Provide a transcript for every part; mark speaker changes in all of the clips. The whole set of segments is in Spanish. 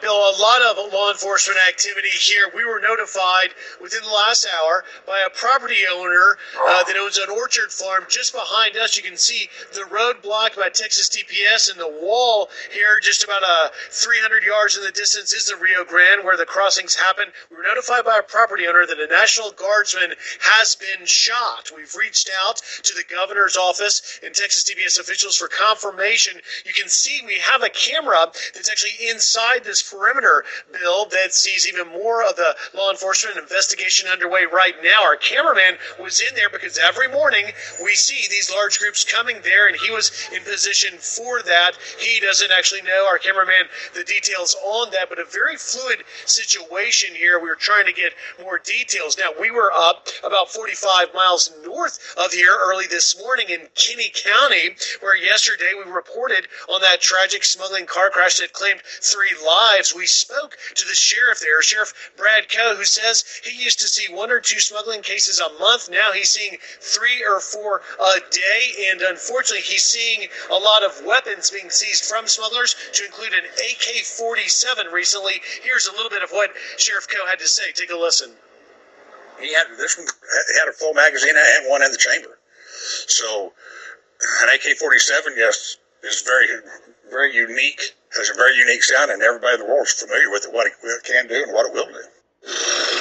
Speaker 1: Bill, a lot of law enforcement activity here. We were notified within the last hour by a property owner uh, that owns an orchard farm just behind us. You can see the road blocked by Texas DPS and the wall here, just about uh, 300 yards in the distance, is the Rio Grande where the crossings happen. We were notified by a property owner that a National Guardsman has been shot. We've reached out to the governor's office and Texas DPS officials for confirmation. You can see we have a camera that's actually inside this perimeter bill that sees even more of the law enforcement investigation underway right now. Our cameraman was in there because every morning we see these large groups coming there, and he was in position for that. He doesn't actually know, our cameraman, the details on that, but a very fluid situation here. We were trying to get more details. Now, we were up about 45 miles north of here early this morning in Kinney County, where yesterday we reported on that tragic smuggling car crash that claimed three lives. We spoke to the sheriff there, Sheriff Brad Coe, who says he used to see one or two smuggling cases a month. Now he's seeing three or four a day, and unfortunately, he's seeing a lot of weapons being seized from smugglers, to include an AK 47 recently. Here's a little bit of what Sheriff Coe had to say. Take a listen.
Speaker 2: He had this one had a full magazine and one in the chamber. So an AK forty seven, yes, is very very unique. Has a very unique sound, and everybody in the world is familiar with it, what it can do and what it will do.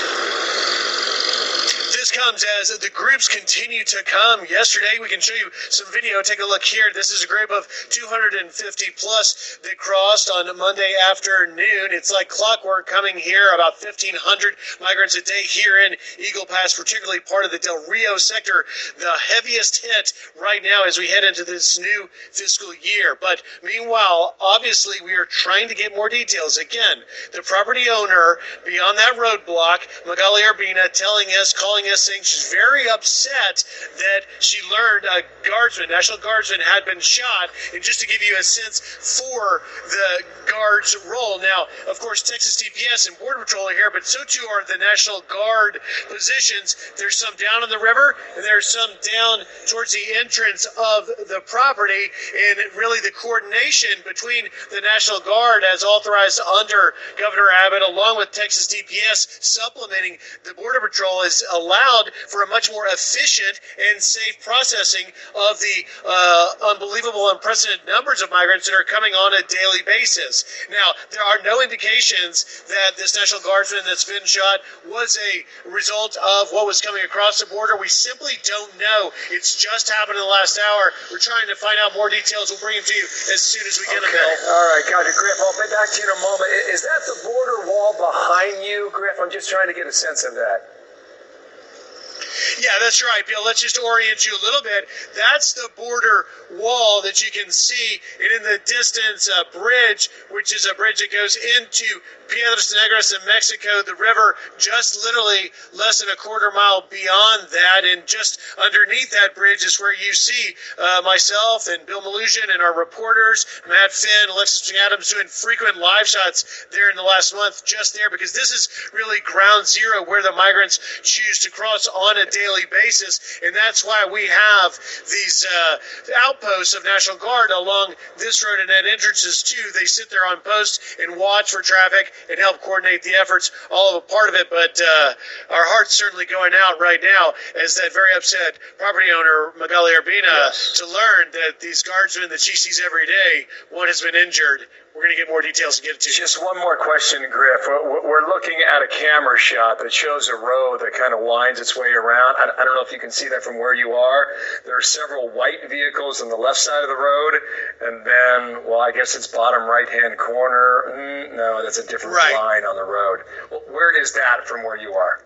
Speaker 1: Comes as the groups continue to come. Yesterday, we can show you some video. Take a look here. This is a group of 250 plus that crossed on Monday afternoon. It's like clockwork coming here, about 1,500 migrants a day here in Eagle Pass, particularly part of the Del Rio sector, the heaviest hit right now as we head into this new fiscal year. But meanwhile, obviously, we are trying to get more details. Again, the property owner beyond that roadblock, Magali Urbina, telling us, calling us, saying she's very upset that she learned a guardsman, National Guardsman, had been shot. And just to give you a sense for the guard's role. Now, of course, Texas DPS and Border Patrol are here, but so too are the National Guard positions. There's some down in the river, and there's some down towards the entrance of the property. And really, the coordination between the National Guard, as authorized under Governor Abbott, along with Texas DPS, supplementing the Border Patrol, is allowed for a much more efficient and safe processing of the uh, unbelievable, unprecedented numbers of migrants that are coming on a daily basis. Now, there are no indications that this National Guardsman that's been shot was a result of what was coming across the border. We simply don't know. It's just happened in the last hour. We're trying to find out more details. We'll bring them to you as soon as we get
Speaker 3: Okay.
Speaker 1: them, Bill.
Speaker 3: All right, gotcha. Griff, I'll be back to you in a moment. Is that the border wall behind you, Griff? I'm just trying to get a sense of that.
Speaker 1: Yeah, that's right, Bill. Let's just orient you a little bit. That's the border wall that you can see, and in the distance, a bridge, which is a bridge that goes into Piedras Negras in Mexico, the river, just literally less than a quarter mile beyond that, and just underneath that bridge is where you see uh, myself and Bill Malusian and our reporters, Matt Finn, Alexis Adams, doing frequent live shots there in the last month, just there, because this is really ground zero where the migrants choose to cross on a daily basis, and that's why we have these uh, outposts of National Guard along this road and at entrances too. They sit there on post and watch for traffic and help coordinate the efforts, all of a part of it. But uh, our heart's certainly going out right now as that very upset property owner Magali Urbina
Speaker 3: Yes.
Speaker 1: to learn that these guardsmen that she sees every day, one has been injured we're going to get more details and get it to you.
Speaker 3: Just one more question, Griff. We're looking at a camera shot that shows a road that kind of winds its way around. I don't know if you can see that from where you are. There are several white vehicles on the left side of the road, and then, well, I guess it's bottom right hand corner. Mm, no, that's a different right. line on the road. Well, where is that from where you are?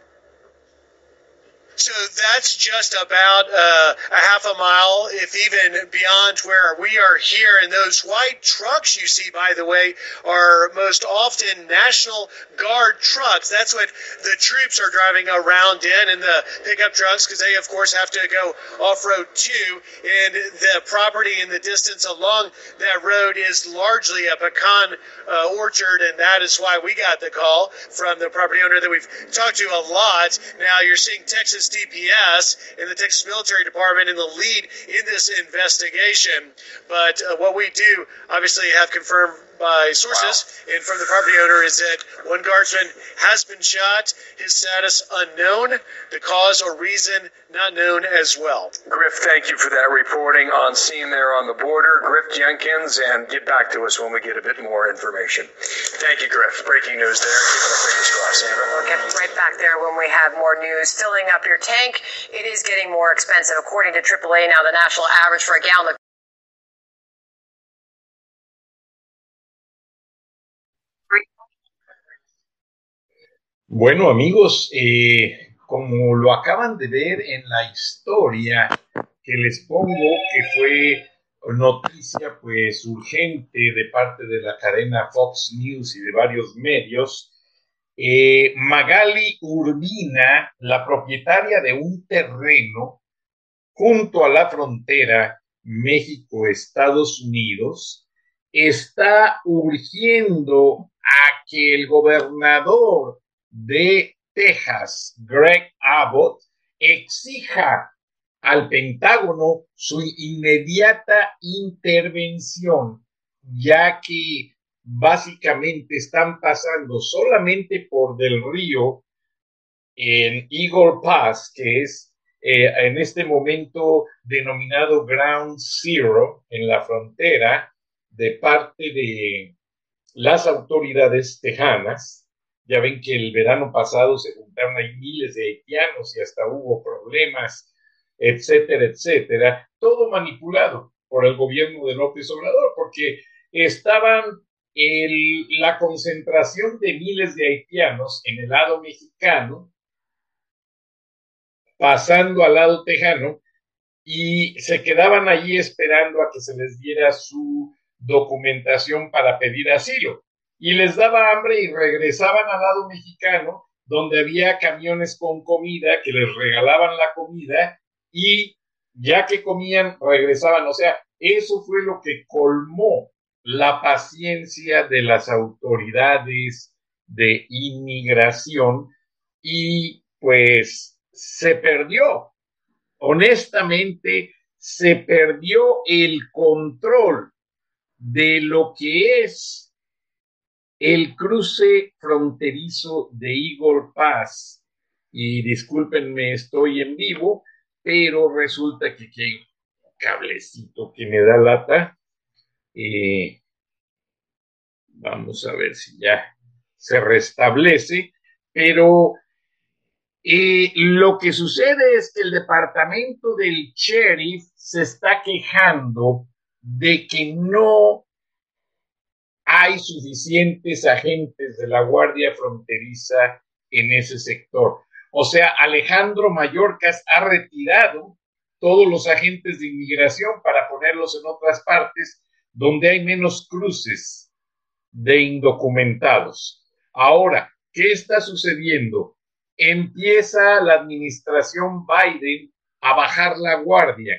Speaker 1: So that's just about uh, a half a mile, if even beyond where we are here. And those white trucks you see, by the way, are most often National Guard trucks. That's what the troops are driving around in, and the pickup trucks, because they, of course, have to go off road too. And the property in the distance along that road is largely a pecan uh, orchard, and that is why we got the call from the property owner that we've talked to a lot. Now you're seeing Texas DPS and the Texas Military Department in the lead in this investigation. But uh, what we do obviously have confirmed by sources wow. and from the property owner is that one guardsman has been shot, his status unknown, the cause or reason not known as well.
Speaker 3: Griff, thank you for that reporting on scene there on the border. Griff Jenkins, and get back to us when we get a bit more information. Thank you, Griff. Breaking news there. Keeping our fingers crossed.
Speaker 4: We'll get right back there when we have more news. Filling up your tank, it is getting more expensive. According to AAA, now the national average for a gallon of
Speaker 5: Bueno, amigos, eh, como lo acaban de ver en la historia que les pongo, que fue noticia pues urgente de parte de la cadena Fox News y de varios medios, eh, Magali Urbina, la propietaria de un terreno junto a la frontera México-Estados Unidos, está urgiendo a que el gobernador de Texas, Greg Abbott, exija al Pentágono su inmediata intervención, ya que básicamente están pasando solamente por del río en Eagle Pass, que es eh, en este momento denominado Ground Zero en la frontera de parte de las autoridades tejanas, ya ven que el verano pasado se juntaron ahí miles de haitianos y hasta hubo problemas, etcétera, etcétera. Todo manipulado por el gobierno de López Obrador, porque estaban la concentración de miles de haitianos en el lado mexicano, pasando al lado tejano, y se quedaban allí esperando a que se les diera su documentación para pedir asilo y les daba hambre y regresaban al lado mexicano, donde había camiones con comida que les regalaban la comida y ya que comían, regresaban. O sea, eso fue lo que colmó la paciencia de las autoridades de inmigración y pues se perdió. Honestamente, se perdió el control de lo que es el cruce fronterizo de Eagle Pass, y discúlpenme, estoy en vivo, pero resulta que aquí hay un cablecito que me da lata. Eh, vamos a ver si ya se restablece, pero eh, lo que sucede es que el departamento del sheriff se está quejando de que no hay suficientes agentes de la Guardia Fronteriza en ese sector. O sea, Alejandro Mayorkas ha retirado todos los agentes de inmigración para ponerlos en otras partes donde hay menos cruces de indocumentados. Ahora, ¿qué está sucediendo? Empieza la administración Biden a bajar la guardia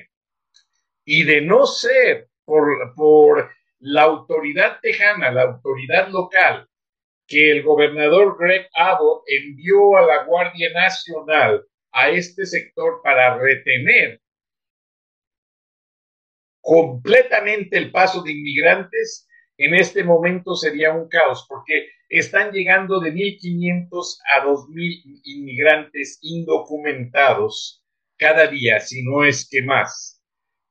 Speaker 5: y de no ser por, por la autoridad tejana, la autoridad local, que el gobernador Greg Abbott envió a la Guardia Nacional a este sector para retener completamente el paso de inmigrantes, en este momento sería un caos, porque están llegando de 1.500 a 2.000 inmigrantes indocumentados cada día, si no es que más.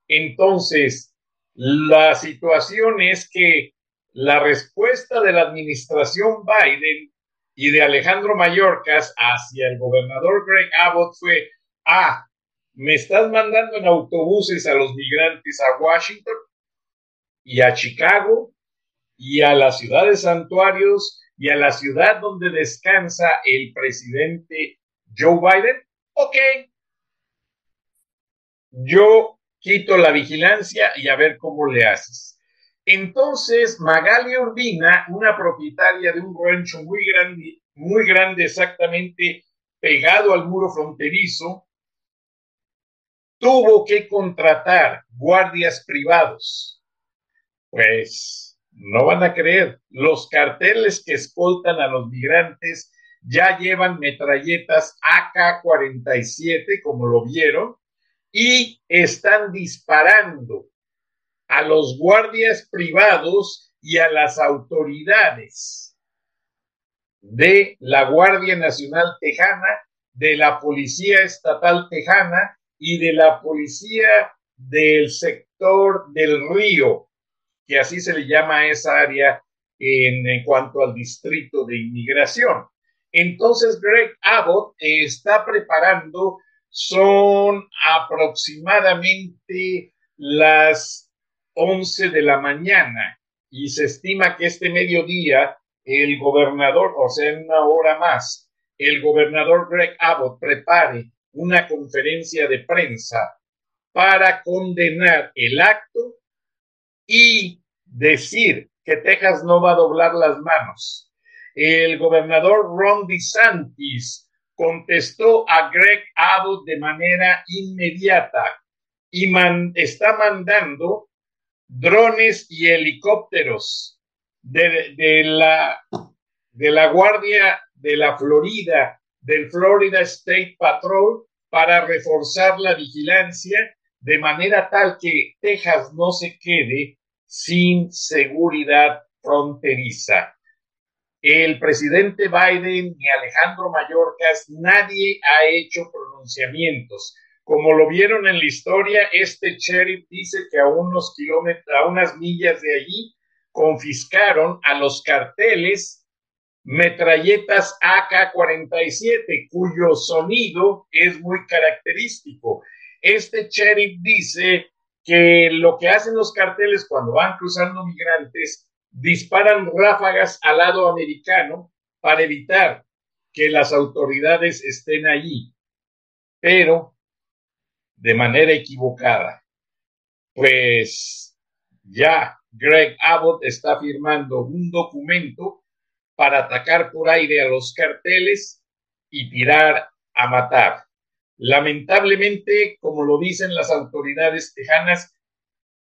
Speaker 5: Entonces, la situación es que la respuesta de la administración Biden y de Alejandro Mayorkas hacia el gobernador Greg Abbott fue, ah, me estás mandando en autobuses a los migrantes a Washington y a Chicago y a las ciudades santuarios y a la ciudad donde descansa el presidente Joe Biden. Ok, yo quito la vigilancia y a ver cómo le haces. Entonces, Magali Urbina, una propietaria de un rancho muy grande, muy grande exactamente pegado al muro fronterizo, tuvo que contratar guardias privados. Pues no van a creer, los carteles que escoltan a los migrantes ya llevan metralletas AK-47, como lo vieron, y están disparando a los guardias privados y a las autoridades de la Guardia Nacional Tejana, de la Policía Estatal Tejana y de la Policía del sector del río, que así se le llama a esa área en, cuanto al distrito de inmigración. Entonces, Greg Abbott está preparando son aproximadamente las 11 de la mañana y se estima que este mediodía el gobernador, o sea, en una hora más, el gobernador Greg Abbott prepare una conferencia de prensa para condenar el acto y decir que Texas no va a doblar las manos. El gobernador Ron DeSantis contestó a Greg Abbott de manera inmediata y está mandando drones y helicópteros de, la, de la Guardia de la Florida, del Florida State Patrol, para reforzar la vigilancia de manera tal que Texas no se quede sin seguridad fronteriza el presidente Biden ni Alejandro Mayorkas, nadie ha hecho pronunciamientos. Como lo vieron en la historia, este sheriff dice que a unos kilómetros, a unas millas de allí, confiscaron a los carteles metralletas AK-47, cuyo sonido es muy característico. Este sheriff dice que lo que hacen los carteles cuando van cruzando migrantes disparan ráfagas al lado americano para evitar que las autoridades estén allí, pero de manera equivocada. Pues ya Greg Abbott está firmando un documento para atacar por aire a los carteles y tirar a matar. Lamentablemente, como lo dicen las autoridades tejanas,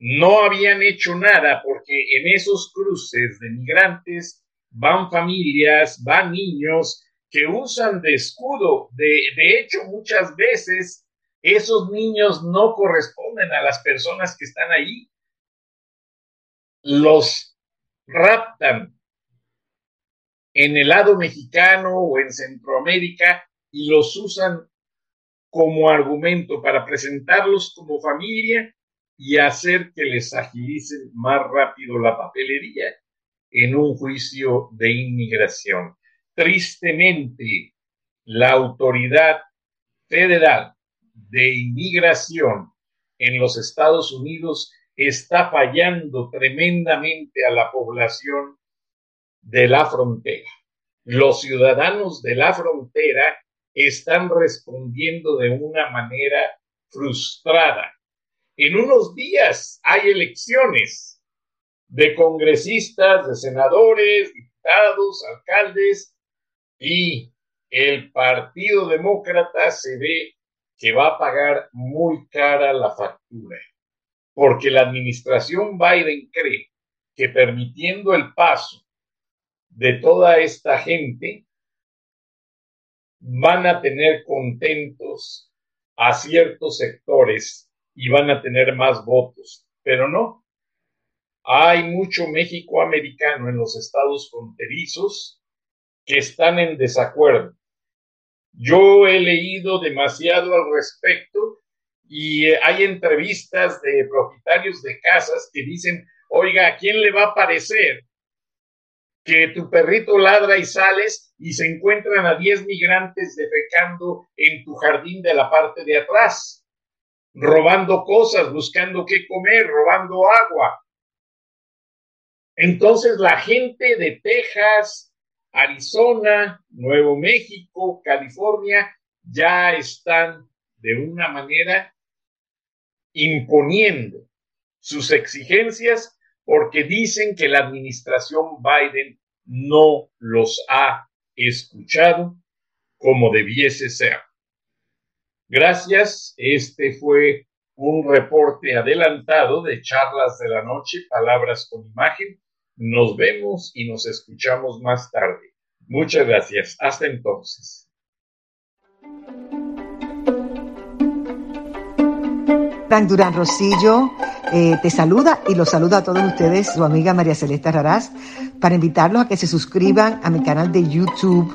Speaker 5: no habían hecho nada porque en esos cruces de migrantes van familias, van niños que usan de escudo. De, de hecho, muchas veces esos niños no corresponden a las personas que están ahí. Los raptan en el lado mexicano o en Centroamérica y los usan como argumento para presentarlos como familia y hacer que les agilicen más rápido la papelería en un juicio de inmigración. Tristemente, la autoridad federal de inmigración en los Estados Unidos está fallando tremendamente a la población de la frontera. Los ciudadanos de la frontera están respondiendo de una manera frustrada en unos días hay elecciones de congresistas, de senadores, diputados, alcaldes y el Partido Demócrata se ve que va a pagar muy cara la factura, porque la administración Biden cree que permitiendo el paso de toda esta gente, van a tener contentos a ciertos sectores y van a tener más votos, pero no. Hay mucho México americano en los estados fronterizos que están en desacuerdo. Yo he leído demasiado al respecto y hay entrevistas de propietarios de casas que dicen, oiga, ¿a quién le va a parecer que tu perrito ladra y sales y se encuentran a 10 migrantes defecando en tu jardín de la parte de atrás, robando cosas, buscando qué comer, robando agua. Entonces la gente de Texas, Arizona, Nuevo México, California, ya están de una manera imponiendo sus exigencias porque dicen que la administración Biden no los ha escuchado como debiese ser. Gracias. Este fue un reporte adelantado de charlas de la noche, palabras con imagen. Nos vemos y nos escuchamos más tarde. Muchas gracias. Hasta entonces.
Speaker 6: Durán Rosillo eh, te saluda y los saluda a todos ustedes, su amiga María Celeste Raraz, para invitarlos a que se suscriban a mi canal de YouTube